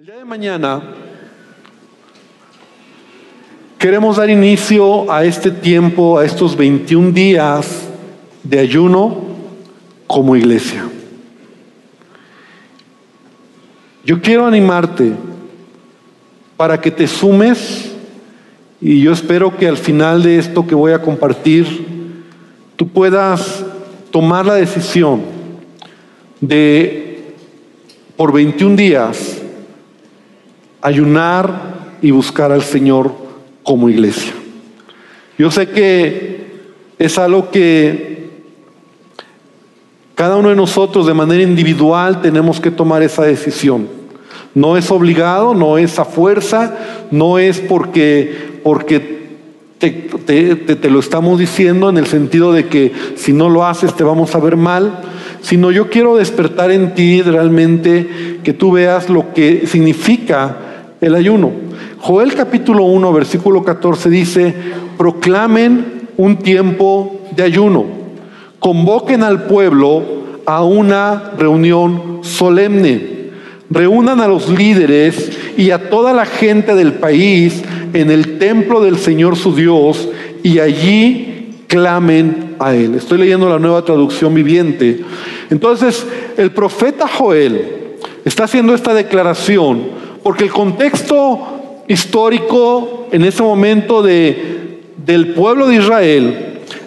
El día de mañana queremos dar inicio a este tiempo, a estos 21 días de ayuno como iglesia. Yo quiero animarte para que te sumes y yo espero que al final de esto que voy a compartir, tú puedas tomar la decisión de, por 21 días, ayunar y buscar al Señor como iglesia. Yo sé que es algo que cada uno de nosotros de manera individual tenemos que tomar esa decisión. No es obligado, no es a fuerza, no es porque, porque te, te, te, lo estamos diciendo en el sentido de que si no lo haces te vamos a ver mal, sino yo quiero despertar en ti realmente que tú veas lo que significa el ayuno. Joel capítulo 1, versículo 14 dice, proclamen un tiempo de ayuno, convoquen al pueblo a una reunión solemne, reúnan a los líderes y a toda la gente del país en el templo del Señor su Dios y allí clamen a Él. Estoy leyendo la nueva traducción viviente. Entonces, el profeta Joel está haciendo esta declaración porque el contexto histórico en ese momento de, del pueblo de Israel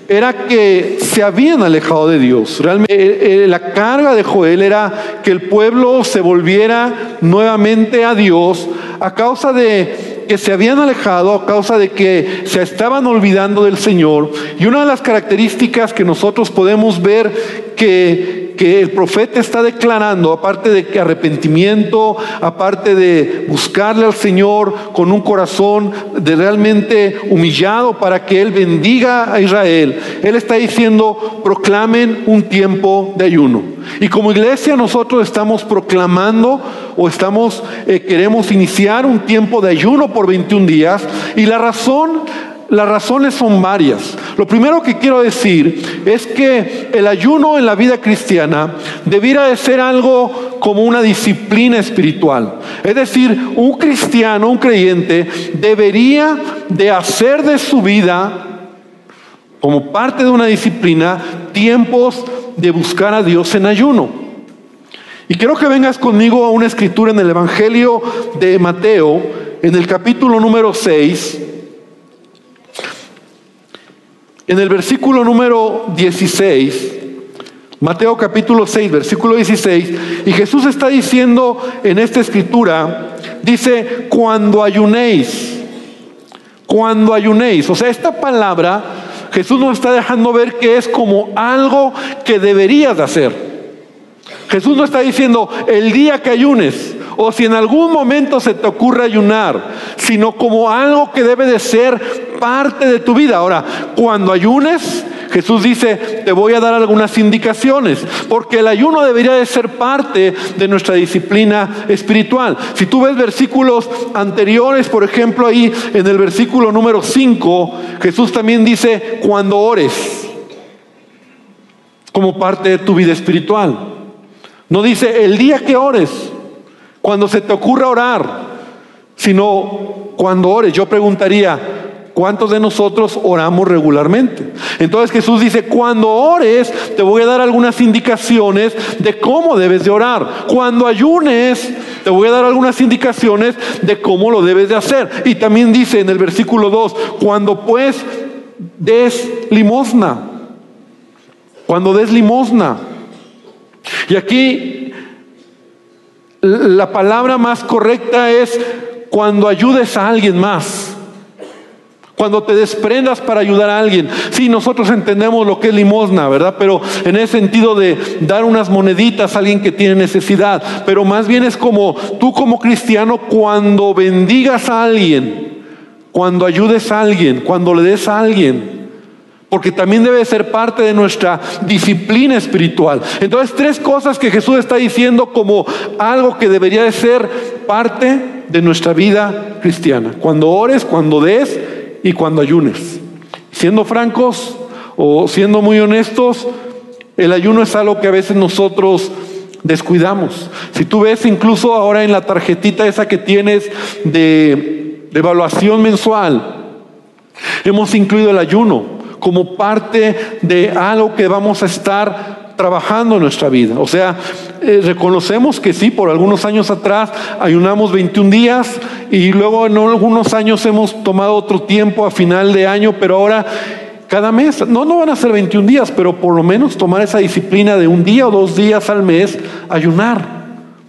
era que se habían alejado de Dios. Realmente la carga de Joel era que el pueblo se volviera nuevamente a Dios a causa de que se habían alejado, a causa de que se estaban olvidando del Señor. Y una de las características que nosotros podemos ver que, el profeta está declarando, aparte de arrepentimiento, aparte de buscarle al Señor con un corazón de realmente humillado para que Él bendiga a Israel, Él está diciendo, proclamen un tiempo de ayuno. Y como iglesia nosotros estamos proclamando o estamos, eh, queremos iniciar un tiempo de ayuno por 21 días y la razón las razones son varias. Lo primero que quiero decir es que el ayuno en la vida cristiana debiera de ser algo como una disciplina espiritual. Es decir, un cristiano, un creyente, debería de hacer de su vida, como parte de una disciplina, tiempos de buscar a Dios en ayuno. Y quiero que vengas conmigo a una escritura en el Evangelio de Mateo, en el capítulo número 6 en el versículo número 16, Mateo capítulo 6, versículo 16, y Jesús está diciendo en esta escritura, dice, cuando ayunéis, cuando ayunéis, o sea, esta palabra Jesús nos está dejando ver que es como algo que deberías de hacer. Jesús no está diciendo el día que ayunes o si en algún momento se te ocurre ayunar, sino como algo que debe de ser parte de tu vida. Ahora, cuando ayunes, Jesús dice, te voy a dar algunas indicaciones, porque el ayuno debería de ser parte de nuestra disciplina espiritual. Si tú ves versículos anteriores, por ejemplo, ahí en el versículo número 5, Jesús también dice, cuando ores, como parte de tu vida espiritual. No dice el día que ores, cuando se te ocurra orar, sino cuando ores. Yo preguntaría, ¿Cuántos de nosotros oramos regularmente? Entonces Jesús dice, cuando ores, te voy a dar algunas indicaciones de cómo debes de orar. Cuando ayunes, te voy a dar algunas indicaciones de cómo lo debes de hacer. Y también dice en el versículo 2, cuando pues des limosna, cuando des limosna. Y aquí la palabra más correcta es cuando ayudes a alguien más. Cuando te desprendas para ayudar a alguien. Sí, nosotros entendemos lo que es limosna, ¿verdad? Pero en ese sentido de dar unas moneditas a alguien que tiene necesidad. Pero más bien es como tú como cristiano cuando bendigas a alguien, cuando ayudes a alguien, cuando le des a alguien. Porque también debe ser parte de nuestra disciplina espiritual. Entonces, tres cosas que Jesús está diciendo como algo que debería de ser parte de nuestra vida cristiana. Cuando ores, cuando des y cuando ayunes. Siendo francos o siendo muy honestos, el ayuno es algo que a veces nosotros descuidamos. Si tú ves incluso ahora en la tarjetita esa que tienes de, de evaluación mensual, hemos incluido el ayuno como parte de algo que vamos a estar trabajando en nuestra vida. O sea, eh, reconocemos que sí, por algunos años atrás ayunamos 21 días y luego en algunos años hemos tomado otro tiempo a final de año, pero ahora cada mes, no, no van a ser 21 días, pero por lo menos tomar esa disciplina de un día o dos días al mes, ayunar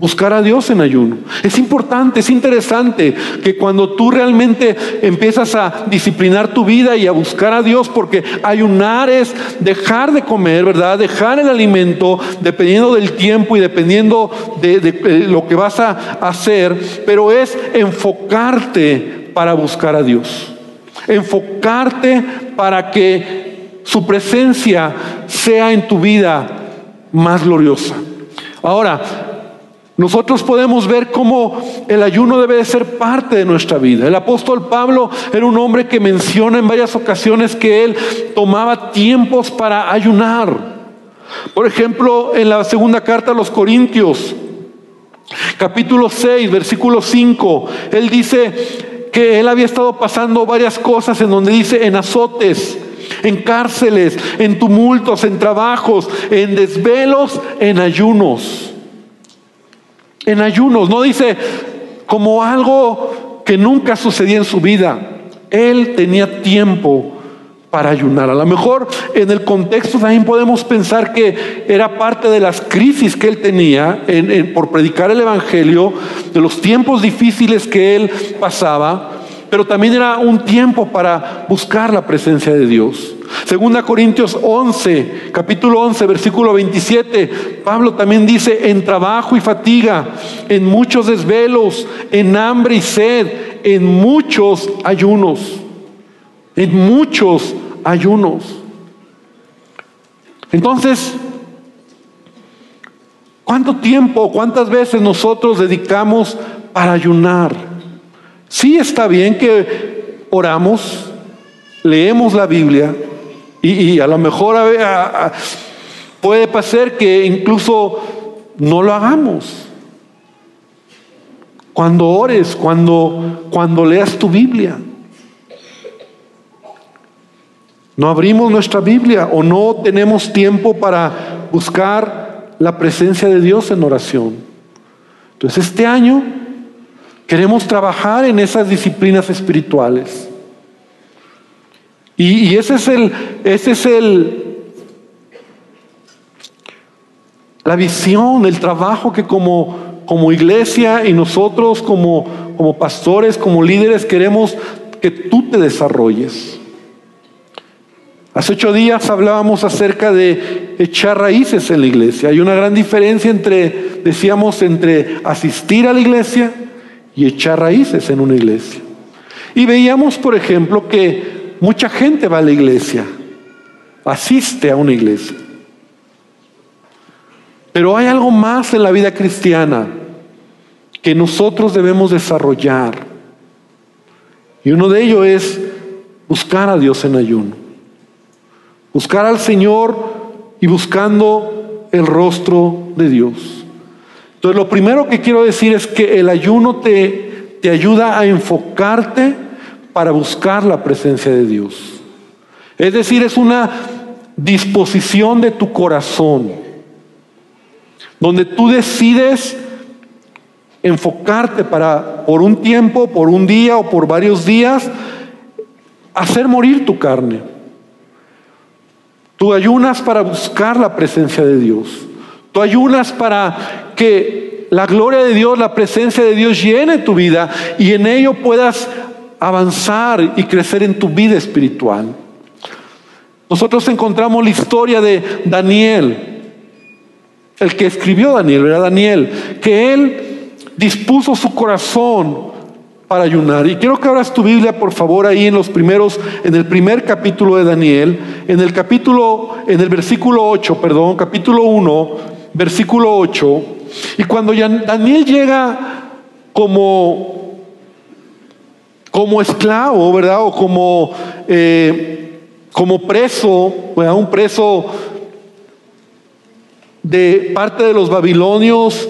buscar a Dios en ayuno. Es importante, es interesante que cuando tú realmente empiezas a disciplinar tu vida y a buscar a Dios, porque ayunar es dejar de comer, ¿verdad? Dejar el alimento dependiendo del tiempo y dependiendo de, lo que vas a hacer, pero es enfocarte para buscar a Dios. Enfocarte para que su presencia sea en tu vida más gloriosa. Ahora, nosotros podemos ver cómo el ayuno debe de ser parte de nuestra vida. El apóstol Pablo era un hombre que menciona en varias ocasiones que él tomaba tiempos para ayunar. Por ejemplo, en la segunda carta a los Corintios, capítulo 6, versículo 5, él dice que él había estado pasando varias cosas en donde dice en azotes, en cárceles, en tumultos, en trabajos, en desvelos, en ayunos en ayunos. No dice como algo que nunca sucedía en su vida. Él tenía tiempo para ayunar. A lo mejor en el contexto también podemos pensar que era parte de las crisis que él tenía por predicar el Evangelio, de los tiempos difíciles que él pasaba, pero también era un tiempo para buscar la presencia de Dios. Segunda Corintios 11, capítulo 11, versículo 27, Pablo también dice, en trabajo y fatiga, en muchos desvelos, en hambre y sed, en muchos ayunos, en muchos ayunos. Entonces, ¿cuánto tiempo, cuántas veces nosotros dedicamos para ayunar? Sí está bien que oramos, leemos la Biblia y, a lo mejor puede pasar que incluso no lo hagamos. Cuando ores, cuando, cuando leas tu Biblia. No abrimos nuestra Biblia o no tenemos tiempo para buscar la presencia de Dios en oración. Entonces este año Queremos trabajar en esas disciplinas espirituales. Y, ese es el, ese es el, la visión, el trabajo que como, como iglesia y nosotros como, como pastores, como líderes queremos que tú te desarrolles. Hace ocho días hablábamos acerca de echar raíces en la iglesia. Hay una gran diferencia entre, decíamos, entre asistir a la iglesia y echar raíces en una iglesia. Y veíamos, por ejemplo, que mucha gente va a la iglesia, asiste a una iglesia. Pero hay algo más en la vida cristiana que nosotros debemos desarrollar. Y uno de ellos es buscar a Dios en ayuno. Buscar al Señor y buscando el rostro de Dios. Entonces, lo primero que quiero decir es que el ayuno te, te ayuda a enfocarte para buscar la presencia de Dios. Es decir, es una disposición de tu corazón, donde tú decides enfocarte para, por un tiempo, por un día o por varios días, hacer morir tu carne. Tú ayunas para buscar la presencia de Dios. Tú ayunas para que la gloria de Dios, la presencia de Dios llene tu vida y en ello puedas avanzar y crecer en tu vida espiritual. Nosotros encontramos la historia de Daniel, el que escribió Daniel, ¿verdad? Daniel, que él dispuso su corazón para ayunar. Y quiero que abras tu Biblia, por favor, ahí en los primeros, en el primer capítulo de Daniel, en el capítulo, en el versículo 8, perdón, capítulo 1, versículo 8, y cuando Daniel llega como, como esclavo, ¿verdad? O como, eh, como preso, un preso de parte de los babilonios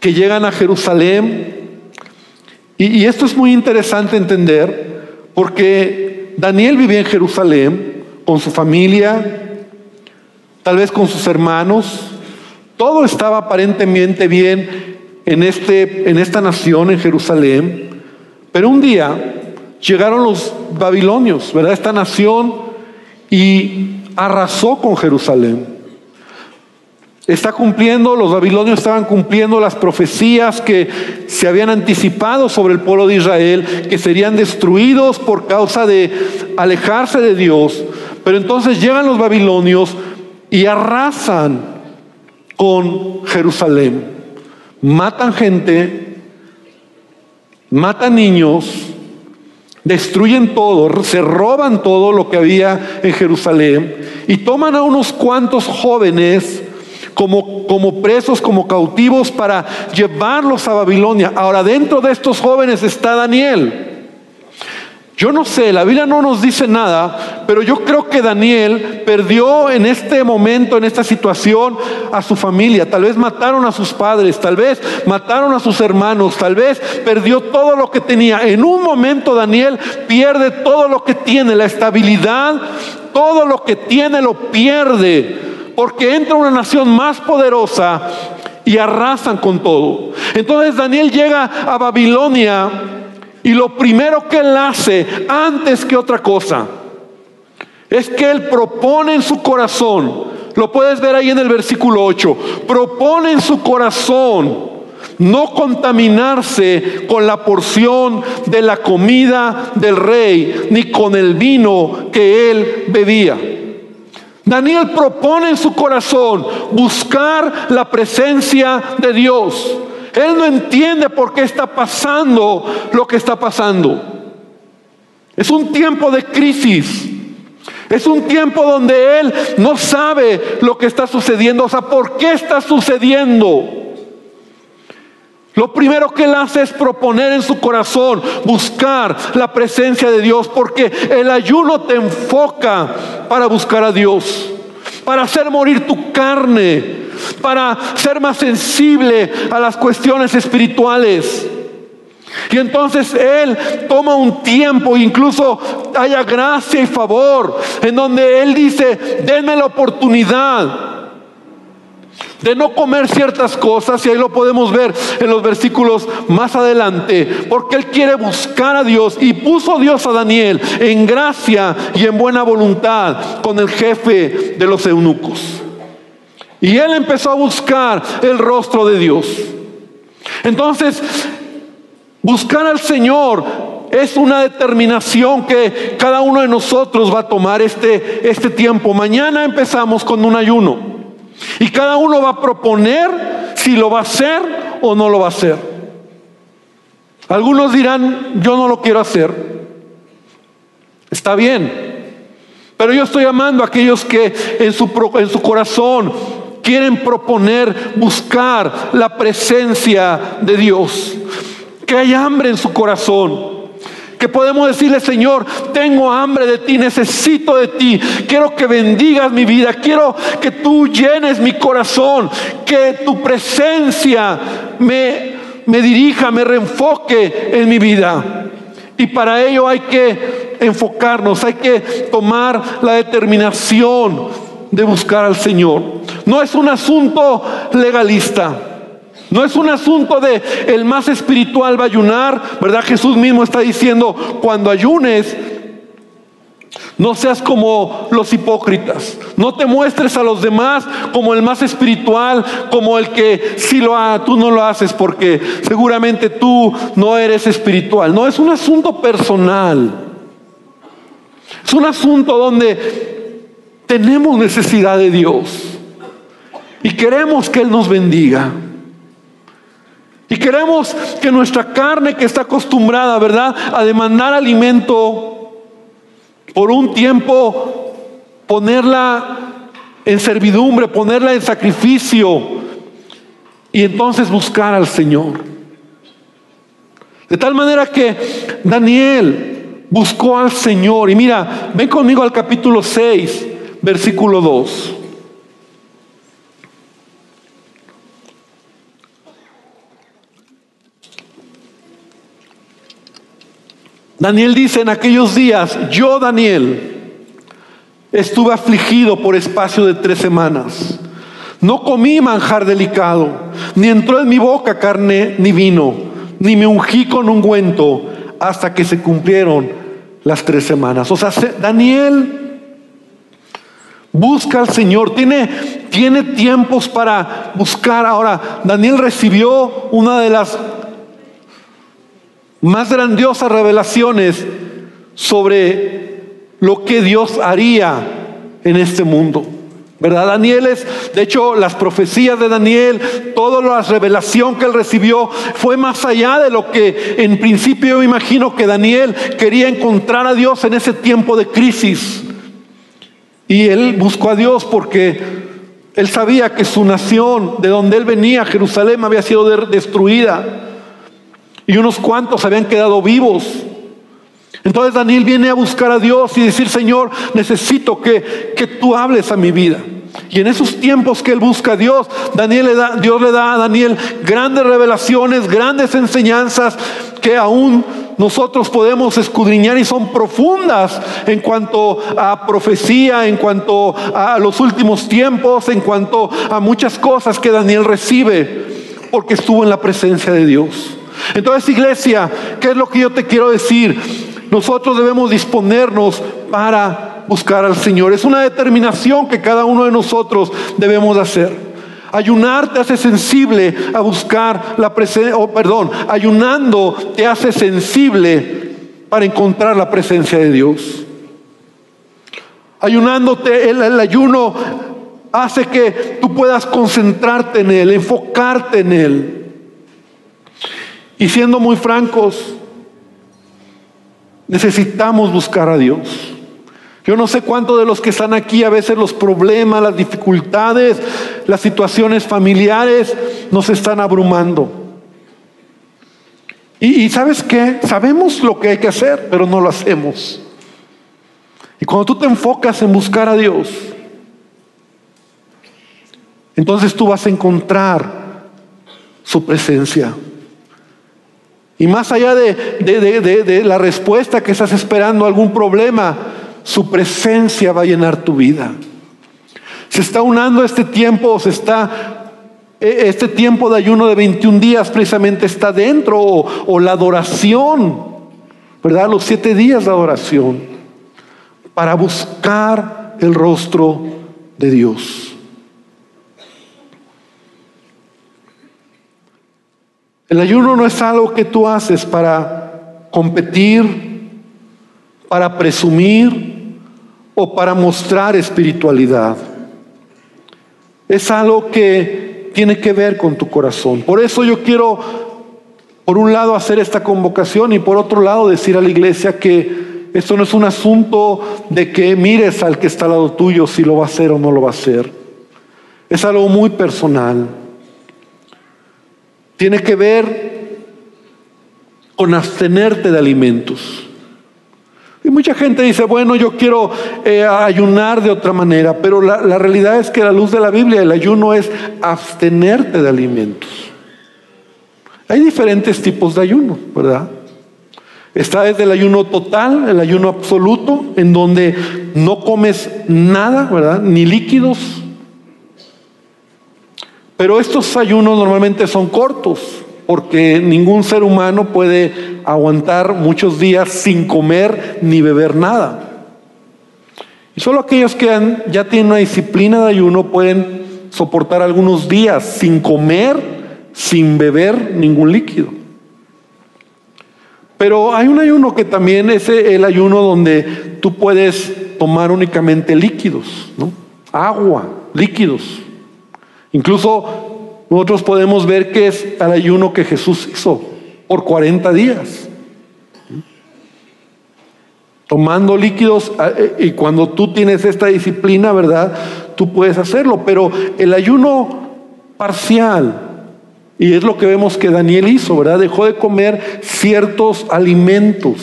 que llegan a Jerusalén. Y, esto es muy interesante entender porque Daniel vivía en Jerusalén con su familia, tal vez con sus hermanos. Todo estaba aparentemente bien en, este, en esta nación, en Jerusalén. Pero un día llegaron los babilonios, ¿verdad? Esta nación y arrasó con Jerusalén. Está cumpliendo, los babilonios estaban cumpliendo las profecías que se habían anticipado sobre el pueblo de Israel, que serían destruidos por causa de alejarse de Dios. Pero entonces llegan los babilonios y arrasan con Jerusalén. Matan gente, matan niños, destruyen todo, se roban todo lo que había en Jerusalén y toman a unos cuantos jóvenes como, como presos, como cautivos para llevarlos a Babilonia. Ahora dentro de estos jóvenes está Daniel. Yo no sé, la Biblia no nos dice nada, pero yo creo que Daniel perdió en este momento, en esta situación, a su familia. Tal vez mataron a sus padres, tal vez mataron a sus hermanos, tal vez perdió todo lo que tenía. En un momento Daniel pierde todo lo que tiene, la estabilidad, todo lo que tiene lo pierde, porque entra una nación más poderosa y arrasan con todo. Entonces Daniel llega a Babilonia y lo primero que él hace, antes que otra cosa, es que él propone en su corazón, lo puedes ver ahí en el versículo 8, propone en su corazón no contaminarse con la porción de la comida del rey, ni con el vino que él bebía. Daniel propone en su corazón buscar la presencia de Dios. Él no entiende por qué está pasando lo que está pasando. Es un tiempo de crisis. Es un tiempo donde Él no sabe lo que está sucediendo. O sea, ¿por qué está sucediendo? Lo primero que Él hace es proponer en su corazón, buscar la presencia de Dios, porque el ayuno te enfoca para buscar a Dios, para hacer morir tu carne, para ser más sensible a las cuestiones espirituales. Y entonces Él toma un tiempo, incluso haya gracia y favor, en donde Él dice, denme la oportunidad de no comer ciertas cosas, y ahí lo podemos ver en los versículos más adelante, porque Él quiere buscar a Dios y puso Dios a Daniel en gracia y en buena voluntad con el jefe de los eunucos. Y él empezó a buscar el rostro de Dios. Entonces, buscar al Señor es una determinación que cada uno de nosotros va a tomar este, este tiempo. Mañana empezamos con un ayuno. Y cada uno va a proponer si lo va a hacer o no lo va a hacer. Algunos dirán, yo no lo quiero hacer. Está bien. Pero yo estoy amando a aquellos que en su, en su corazón quieren proponer buscar la presencia de Dios. Que hay hambre en su corazón. Que podemos decirle, Señor, tengo hambre de ti, necesito de ti. Quiero que bendigas mi vida. Quiero que tú llenes mi corazón. Que tu presencia me, me dirija, me reenfoque en mi vida. Y para ello hay que enfocarnos, hay que tomar la determinación de buscar al Señor. No es un asunto legalista. No es un asunto de el más espiritual va a ayunar, ¿verdad? Jesús mismo está diciendo, cuando ayunes, no seas como los hipócritas. No te muestres a los demás como el más espiritual, como el que si lo ha, tú no lo haces porque seguramente tú no eres espiritual. No, es un asunto personal. Es un asunto donde tenemos necesidad de Dios. Y queremos que Él nos bendiga. Y queremos que nuestra carne que está acostumbrada, ¿verdad?, a demandar alimento por un tiempo, ponerla en servidumbre, ponerla en sacrificio y entonces buscar al Señor. De tal manera que Daniel buscó al Señor. Y mira, ven conmigo al capítulo 6 versículo 2. Daniel dice, en aquellos días, yo Daniel estuve afligido por espacio de tres semanas. No comí manjar delicado, ni entró en mi boca carne ni vino, ni me ungí con ungüento hasta que se cumplieron las tres semanas. O sea, Daniel busca al Señor, tiene, tiene tiempos para buscar. Ahora, Daniel recibió una de las más grandiosas revelaciones sobre lo que Dios haría en este mundo. ¿Verdad? Daniel es, de hecho, las profecías de Daniel, toda la revelación que él recibió fue más allá de lo que en principio yo imagino que Daniel quería encontrar a Dios en ese tiempo de crisis. Y él buscó a Dios porque él sabía que su nación, de donde él venía, Jerusalén, había sido destruida y unos cuantos habían quedado vivos. Entonces Daniel viene a buscar a Dios y decir, Señor, necesito que, que tú hables a mi vida. Y en esos tiempos que él busca a Dios, Daniel le da, Dios le da a Daniel grandes revelaciones, grandes enseñanzas que aún nosotros podemos escudriñar y son profundas en cuanto a profecía, en cuanto a los últimos tiempos, en cuanto a muchas cosas que Daniel recibe porque estuvo en la presencia de Dios. Entonces, iglesia, ¿qué es lo que yo te quiero decir? Nosotros debemos disponernos para buscar al Señor. Es una determinación que cada uno de nosotros debemos hacer. Ayunar te hace sensible a buscar la presencia, oh, perdón, ayunando te hace sensible para encontrar la presencia de Dios. Ayunándote, el, el ayuno hace que tú puedas concentrarte en Él, enfocarte en Él. Y siendo muy francos, necesitamos buscar a Dios. Yo no sé cuántos de los que están aquí, a veces los problemas, las dificultades, las situaciones familiares nos están abrumando. Y, sabes qué, sabemos lo que hay que hacer, pero no lo hacemos. Y cuando tú te enfocas en buscar a Dios, entonces tú vas a encontrar su presencia. Y más allá de, la respuesta que estás esperando algún problema, su presencia va a llenar tu vida. Se está unando este tiempo, se está, e, este tiempo de ayuno de 21 días precisamente está dentro, o, o la adoración, ¿verdad? Los siete días de adoración, para buscar el rostro de Dios. El ayuno no es algo que tú haces para competir, para presumir o para mostrar espiritualidad. Es algo que tiene que ver con tu corazón. Por eso yo quiero, por un lado, hacer esta convocación y por otro lado, decir a la iglesia que esto no es un asunto de que mires al que está al lado tuyo si lo va a hacer o no lo va a hacer. Es algo muy personal. Tiene que ver con abstenerte de alimentos. Y mucha gente dice, bueno, yo quiero eh, ayunar de otra manera, pero la, la realidad es que la luz de la Biblia el ayuno es abstenerte de alimentos. Hay diferentes tipos de ayuno, ¿verdad? Está desde el ayuno total, el ayuno absoluto, en donde no comes nada, ¿verdad? Ni líquidos, pero estos ayunos normalmente son cortos, porque ningún ser humano puede aguantar muchos días sin comer ni beber nada. Y solo aquellos que ya tienen una disciplina de ayuno pueden soportar algunos días sin comer, sin beber ningún líquido. Pero hay un ayuno que también es el ayuno donde tú puedes tomar únicamente líquidos, ¿no? Agua, líquidos. Incluso nosotros podemos ver que es el ayuno que Jesús hizo por 40 días. Tomando líquidos eh, y cuando tú tienes esta disciplina, ¿verdad? Tú puedes hacerlo, pero el ayuno parcial, y es lo que vemos que Daniel hizo, ¿verdad? Dejó de comer ciertos alimentos,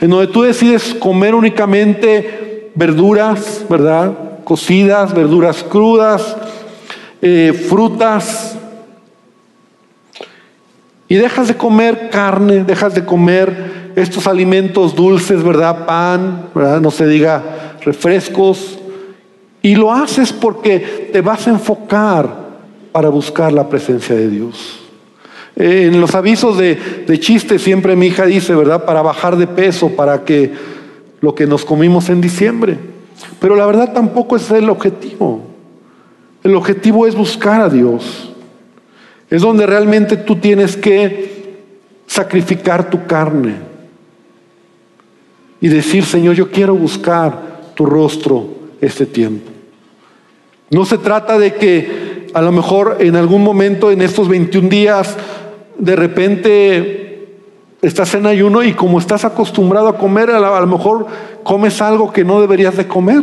en donde tú decides comer únicamente verduras, ¿verdad? Cocidas, verduras crudas, eh, frutas, y dejas de comer carne, dejas de comer estos alimentos dulces, ¿verdad? Pan, ¿verdad? No se diga refrescos. Y lo haces porque te vas a enfocar para buscar la presencia de Dios. En los avisos de, de chiste siempre mi hija dice, ¿verdad? Para bajar de peso, para que lo que nos comimos en diciembre. Pero la verdad tampoco es el objetivo. El objetivo es buscar a Dios. Es donde realmente tú tienes que sacrificar tu carne y decir, Señor, yo quiero buscar tu rostro este tiempo. No se trata de que a lo mejor en algún momento en estos 21 días de repente estás en ayuno y como estás acostumbrado a comer, a lo mejor comes algo que no deberías de comer.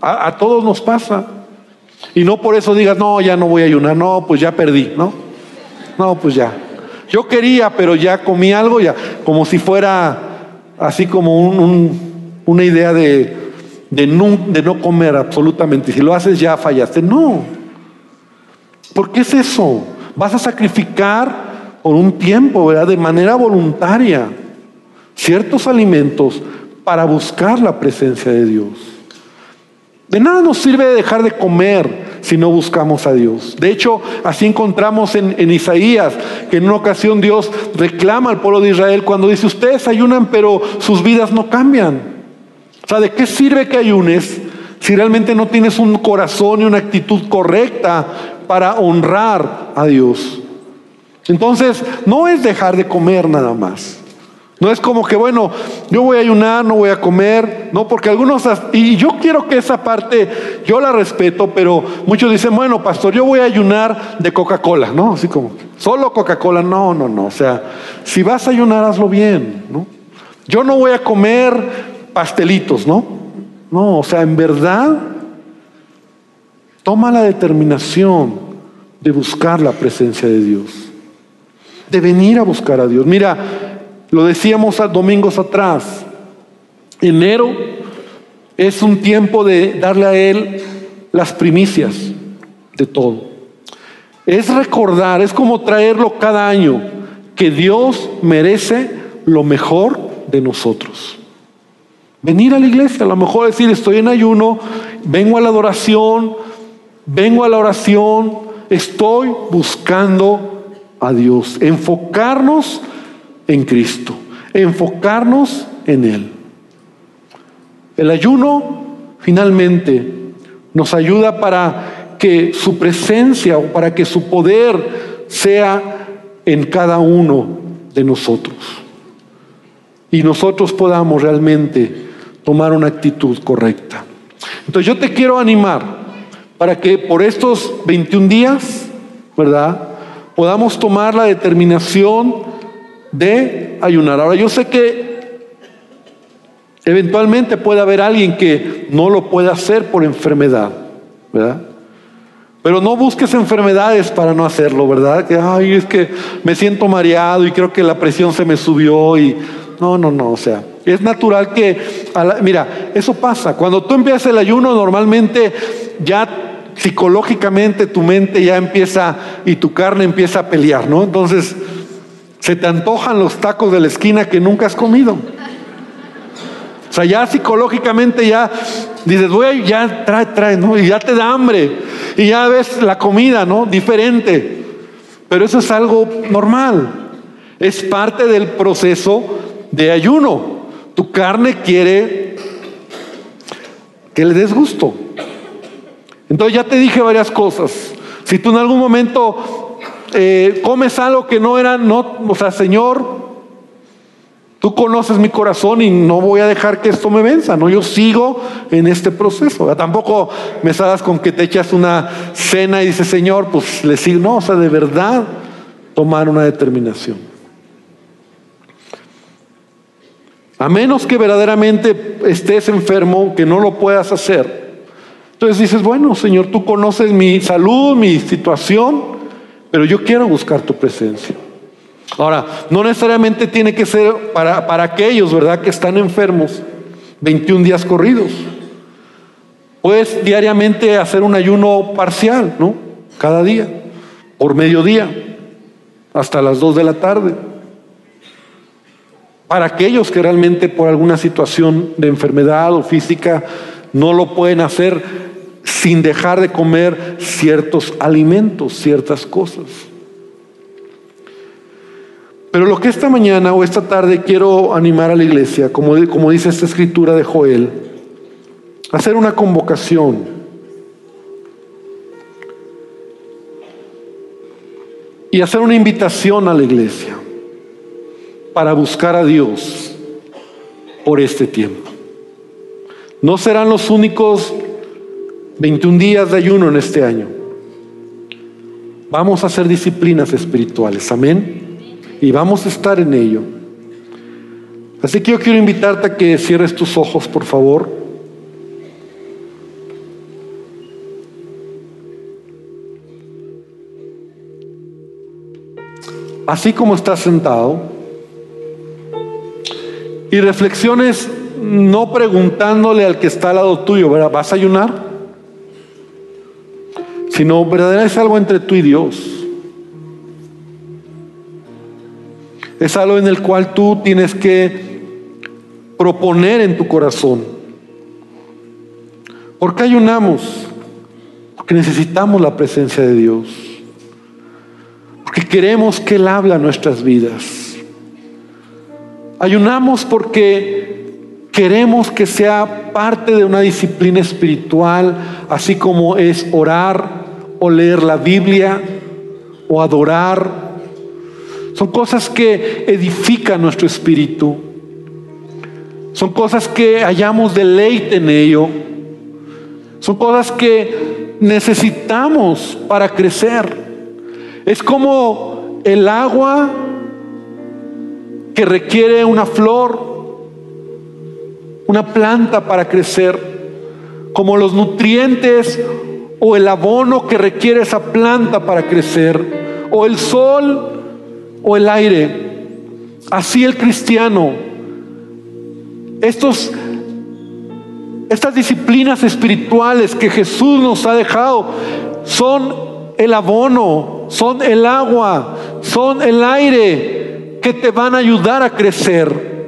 A, todos nos pasa. Y no por eso digas, no, ya no voy a ayunar, no, pues ya perdí, ¿no? No, pues ya. Yo quería, pero ya comí algo, ya, como si fuera así como una idea de, de, no, de no comer absolutamente. Si lo haces ya fallaste. No. ¿Por qué es eso? Vas a sacrificar por un tiempo, ¿verdad? De manera voluntaria, ciertos alimentos para buscar la presencia de Dios. De nada nos sirve dejar de comer si no buscamos a Dios. De hecho, así encontramos en, Isaías que en una ocasión Dios reclama al pueblo de Israel cuando dice, ustedes ayunan pero sus vidas no cambian. O sea, ¿de qué sirve que ayunes si realmente no tienes un corazón y una actitud correcta para honrar a Dios? Entonces, no es dejar de comer nada más. No es como que, bueno, yo voy a ayunar, no voy a comer, no, porque algunos, y yo quiero que esa parte, yo la respeto, pero muchos dicen, bueno, pastor, yo voy a ayunar de Coca-Cola, ¿no? Así como, solo Coca-Cola, no, no, no, o sea, si vas a ayunar, hazlo bien, ¿no? Yo no voy a comer pastelitos, ¿no? No, o sea, en verdad, toma la determinación de buscar la presencia de Dios de venir a buscar a Dios. Mira, lo decíamos domingos atrás, enero es un tiempo de darle a Él las primicias de todo. Es recordar, es como traerlo cada año, que Dios merece lo mejor de nosotros. Venir a la iglesia, a lo mejor decir, estoy en ayuno, vengo a la adoración, vengo a la oración, estoy buscando a Dios, enfocarnos en Cristo, enfocarnos en Él. El ayuno finalmente nos ayuda para que su presencia o para que su poder sea en cada uno de nosotros. Y nosotros podamos realmente tomar una actitud correcta. Entonces yo te quiero animar para que por estos 21 días, ¿verdad? podamos tomar la determinación de ayunar. Ahora, yo sé que eventualmente puede haber alguien que no lo pueda hacer por enfermedad, ¿verdad? Pero no busques enfermedades para no hacerlo, ¿verdad? Que, ay, es que me siento mareado y creo que la presión se me subió y... No, no, no, o sea, es natural que... mira, eso pasa. Cuando tú empiezas el ayuno, normalmente ya psicológicamente tu mente ya empieza y tu carne empieza a pelear, ¿no? Entonces se te antojan los tacos de la esquina que nunca has comido. O sea, ya psicológicamente ya dices, voy, ya trae, trae, ¿no? Y ya te da hambre. Y ya ves la comida, ¿no? Diferente. Pero eso es algo normal. Es parte del proceso de ayuno. Tu carne quiere que le des gusto. Entonces ya te dije varias cosas. Si tú en algún momento eh, comes algo que no era, no, o sea, Señor, tú conoces mi corazón y no voy a dejar que esto me venza, ¿no? Yo sigo en este proceso. Tampoco me salgas con que te echas una cena y dices, Señor, pues le sigo. No, o sea, de verdad tomar una determinación. A menos que verdaderamente estés enfermo, que no lo puedas hacer entonces dices, bueno, Señor, tú conoces mi salud, mi situación, pero yo quiero buscar tu presencia. Ahora, no necesariamente tiene que ser para, para aquellos, ¿verdad?, que están enfermos 21 días corridos. Puedes diariamente hacer un ayuno parcial, ¿no? Cada día, por mediodía, hasta las 2 de la tarde. Para aquellos que realmente por alguna situación de enfermedad o física no lo pueden hacer sin dejar de comer ciertos alimentos, ciertas cosas. Pero lo que esta mañana o esta tarde quiero animar a la iglesia, como, como dice esta escritura de Joel, hacer una convocación. Y hacer una invitación a la iglesia para buscar a Dios por este tiempo. No serán los únicos 21 días de ayuno en este año. Vamos a hacer disciplinas espirituales, amén. Y vamos a estar en ello. Así que yo quiero invitarte a que cierres tus ojos, por favor. Así como estás sentado. Y reflexiones no preguntándole al que está al lado tuyo, ¿verdad? ¿Vas a ayunar? Sino verdaderamente es algo entre tú y Dios. Es algo en el cual tú tienes que proponer en tu corazón. ¿Por qué ayunamos? Porque necesitamos la presencia de Dios. Porque queremos que Él habla nuestras vidas. Ayunamos porque queremos que sea parte de una disciplina espiritual, así como es orar o leer la Biblia o adorar son cosas que edifican nuestro espíritu. Son cosas que hallamos deleite en ello. Son cosas que necesitamos para crecer. Es como el agua que requiere una flor, una planta para crecer, como los nutrientes o el abono que requiere esa planta para crecer, o el sol o el aire. Así el cristiano, estos, estas disciplinas espirituales que Jesús nos ha dejado son el abono, son el agua, son el aire que te van a ayudar a crecer.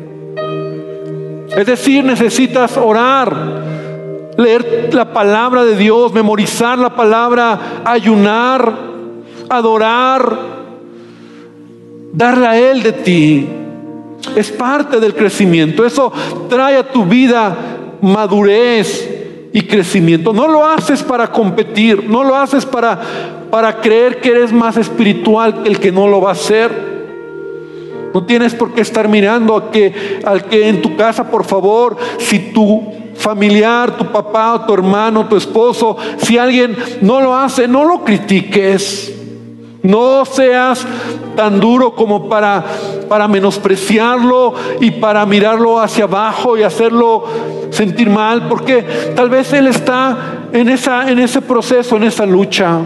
Es decir, necesitas orar, leer la palabra de Dios, memorizar la palabra, ayunar, adorar, darle a Él de ti. Es parte del crecimiento. Eso trae a tu vida madurez y crecimiento. No lo haces para competir, no lo haces para, para creer que eres más espiritual que el que no lo va a hacer. No tienes por qué estar mirando a que, al que en tu casa, por favor, si tu familiar, tu papá, tu hermano, tu esposo, si alguien no lo hace, no lo critiques. No seas tan duro como para, para menospreciarlo y para mirarlo hacia abajo y hacerlo sentir mal, porque tal vez él está en, esa, en ese proceso, en esa lucha.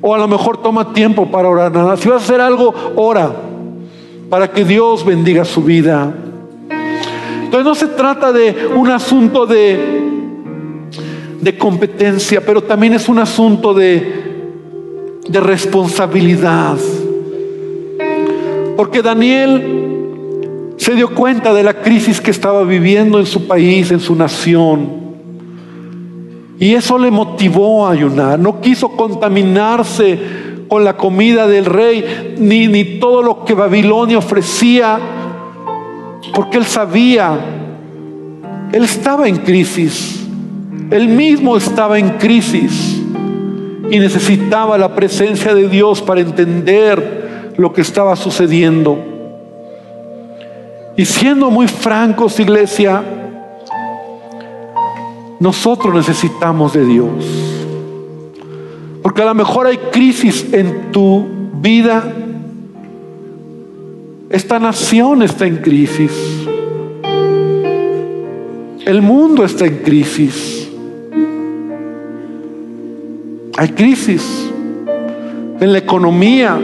O a lo mejor toma tiempo para orar nada. Si vas a hacer algo, ora para que Dios bendiga su vida. Entonces no se trata de un asunto de, de competencia, pero también es un asunto de de responsabilidad. Porque Daniel se dio cuenta de la crisis que estaba viviendo en su país, en su nación. Y eso le motivó a ayunar. No quiso contaminarse con la comida del rey, ni, ni todo lo que Babilonia ofrecía, porque él sabía, él estaba en crisis, él mismo estaba en crisis y necesitaba la presencia de Dios para entender lo que estaba sucediendo. Y siendo muy francos, iglesia, nosotros necesitamos de Dios. Porque a lo mejor hay crisis en tu vida. Esta nación está en crisis. El mundo está en crisis. Hay crisis en la economía,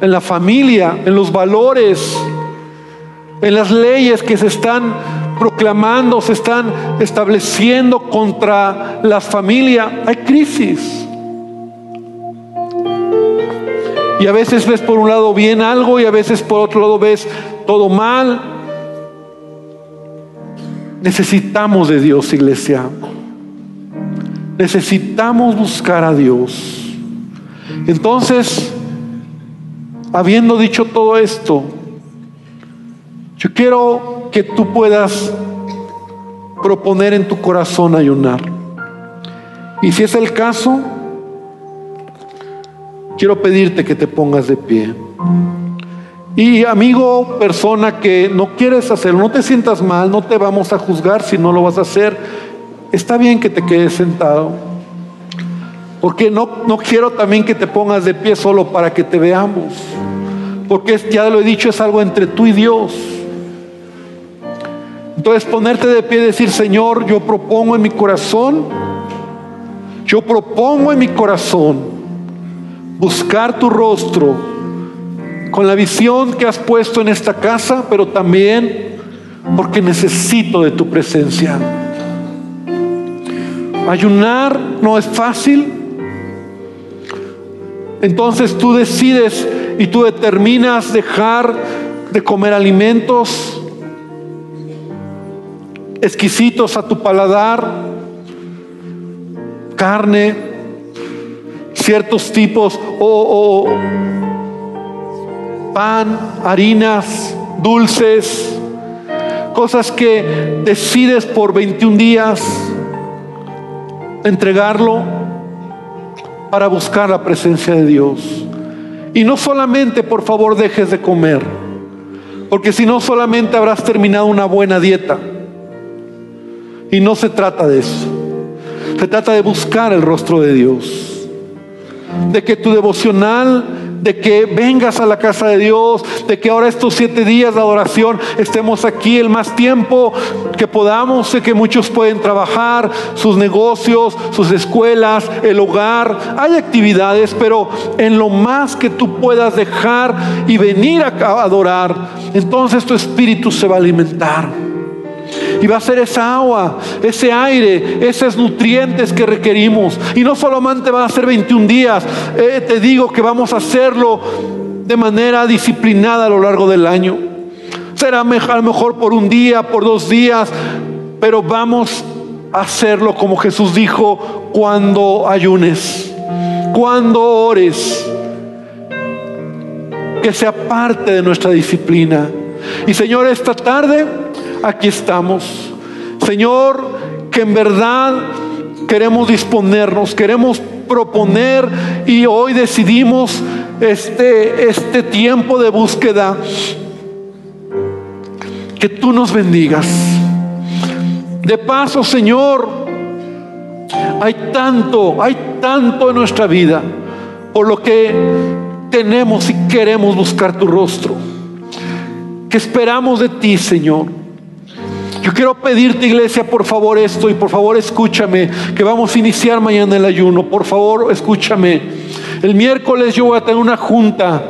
en la familia, en los valores, en las leyes que se están proclamando, se están estableciendo contra la familia. Hay crisis. Y a veces ves por un lado bien algo y a veces por otro lado ves todo mal. Necesitamos de Dios, iglesia. Necesitamos buscar a Dios. Entonces, habiendo dicho todo esto, yo quiero que tú puedas proponer en tu corazón ayunar. Y si es el caso, quiero pedirte que te pongas de pie. Y amigo, persona que no quieres hacerlo, no te sientas mal, no te vamos a juzgar si no lo vas a hacer. Está bien que te quedes sentado. Porque no, no quiero también que te pongas de pie solo para que te veamos. Porque ya lo he dicho, es algo entre tú y Dios. Entonces ponerte de pie y decir, Señor, yo propongo en mi corazón, yo propongo en mi corazón buscar tu rostro con la visión que has puesto en esta casa, pero también porque necesito de tu presencia. Ayunar no es fácil. Entonces tú decides y tú determinas dejar de comer alimentos exquisitos a tu paladar, carne, ciertos tipos o, pan, harinas, dulces, cosas que decides por 21 días entregarlo para buscar la presencia de Dios. Y no solamente, por favor, dejes de comer, porque si no solamente habrás terminado una buena dieta. Y no se trata de eso. Se trata de buscar el rostro de Dios. De que tu devocional, de que vengas a la casa de Dios, de que ahora estos siete días de adoración estemos aquí el más tiempo que podamos. Sé que muchos pueden trabajar, sus negocios, sus escuelas, el hogar. Hay actividades, pero en lo más que tú puedas dejar y venir a adorar, entonces tu espíritu se va a alimentar. Y va a ser esa agua, ese aire, esos nutrientes que requerimos. Y no solamente van a ser 21 días, eh, te digo que vamos a hacerlo de manera disciplinada a lo largo del año. Será a lo mejor por un día, por dos días, pero vamos a hacerlo como Jesús dijo cuando ayunes, cuando ores, que sea parte de nuestra disciplina. Y Señor, esta tarde aquí estamos. Señor, que en verdad queremos disponernos, queremos proponer y hoy decidimos este, este tiempo de búsqueda. Que tú nos bendigas. De paso, Señor, hay tanto, hay tanto en nuestra vida por lo que tenemos y queremos buscar tu rostro. Que esperamos de ti, Señor. Yo quiero pedirte, iglesia, por favor esto y por favor escúchame, que vamos a iniciar mañana el ayuno. Por favor, escúchame. El miércoles yo voy a tener una junta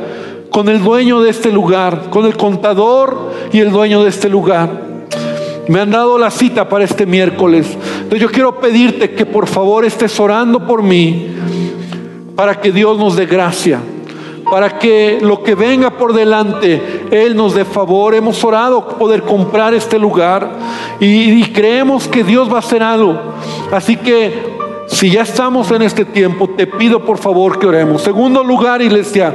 con el dueño de este lugar, con el contador y el dueño de este lugar. Me han dado la cita para este miércoles. Entonces yo quiero pedirte que por favor estés orando por mí para que Dios nos dé gracia para que lo que venga por delante, Él nos dé favor. Hemos orado poder comprar este lugar y, creemos que Dios va a hacer algo. Así que si ya estamos en este tiempo, te pido por favor que oremos. Segundo lugar, iglesia,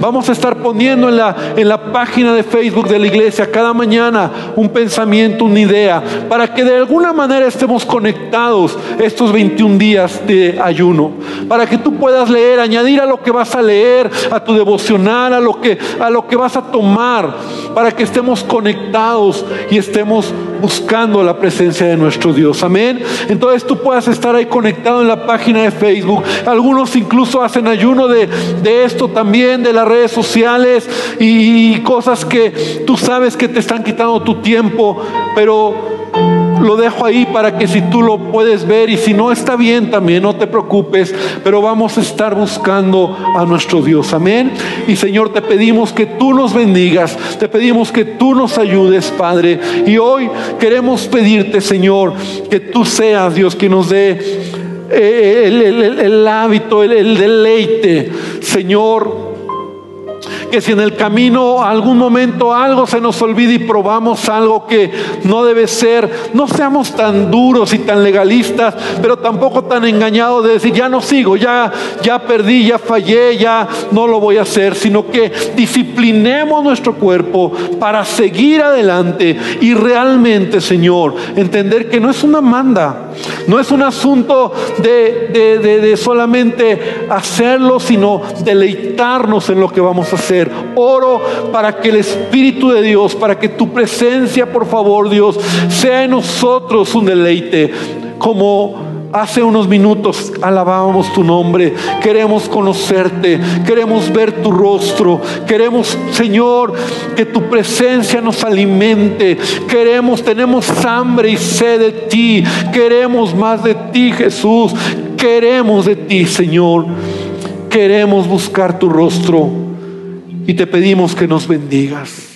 vamos a estar poniendo en la, en la página de Facebook de la iglesia cada mañana un pensamiento, una idea, para que de alguna manera estemos conectados estos 21 días de ayuno, para que tú puedas leer, añadir a lo que vas a leer, a tu devocional, a lo que, a lo que vas a tomar, para que estemos conectados y estemos buscando la presencia de nuestro Dios. Amén. Entonces tú puedas estar ahí conectado en la página de Facebook. Algunos incluso hacen ayuno de, esto también, de las redes sociales y, cosas que tú sabes que te están quitando tu tiempo, pero lo dejo ahí para que si tú lo puedes ver y si no está bien también, no te preocupes, pero vamos a estar buscando a nuestro Dios. Amén. Y Señor, te pedimos que tú nos bendigas, te pedimos que tú nos ayudes, Padre. Y hoy queremos pedirte, Señor, que tú seas Dios que nos dé el, hábito, el, deleite, Señor, que si en el camino algún momento algo se nos olvida y probamos algo que no debe ser, no seamos tan duros y tan legalistas, pero tampoco tan engañados de decir, ya no sigo, ya, ya perdí, ya fallé, ya no lo voy a hacer, sino que disciplinemos nuestro cuerpo para seguir adelante y realmente, Señor, entender que no es una manda, no es un asunto de, de solamente hacerlo, sino deleitarnos en lo que vamos a Oro para que el Espíritu de Dios, para que tu presencia, por favor, Dios, sea en nosotros un deleite, como Hace unos minutos alabábamos tu nombre. Queremos conocerte. Queremos ver tu rostro. Queremos, Señor, que tu presencia nos alimente. Queremos, tenemos hambre y sed de ti. Queremos más de ti, Jesús. Queremos de ti, Señor. Queremos buscar tu rostro. Y te pedimos que nos bendigas.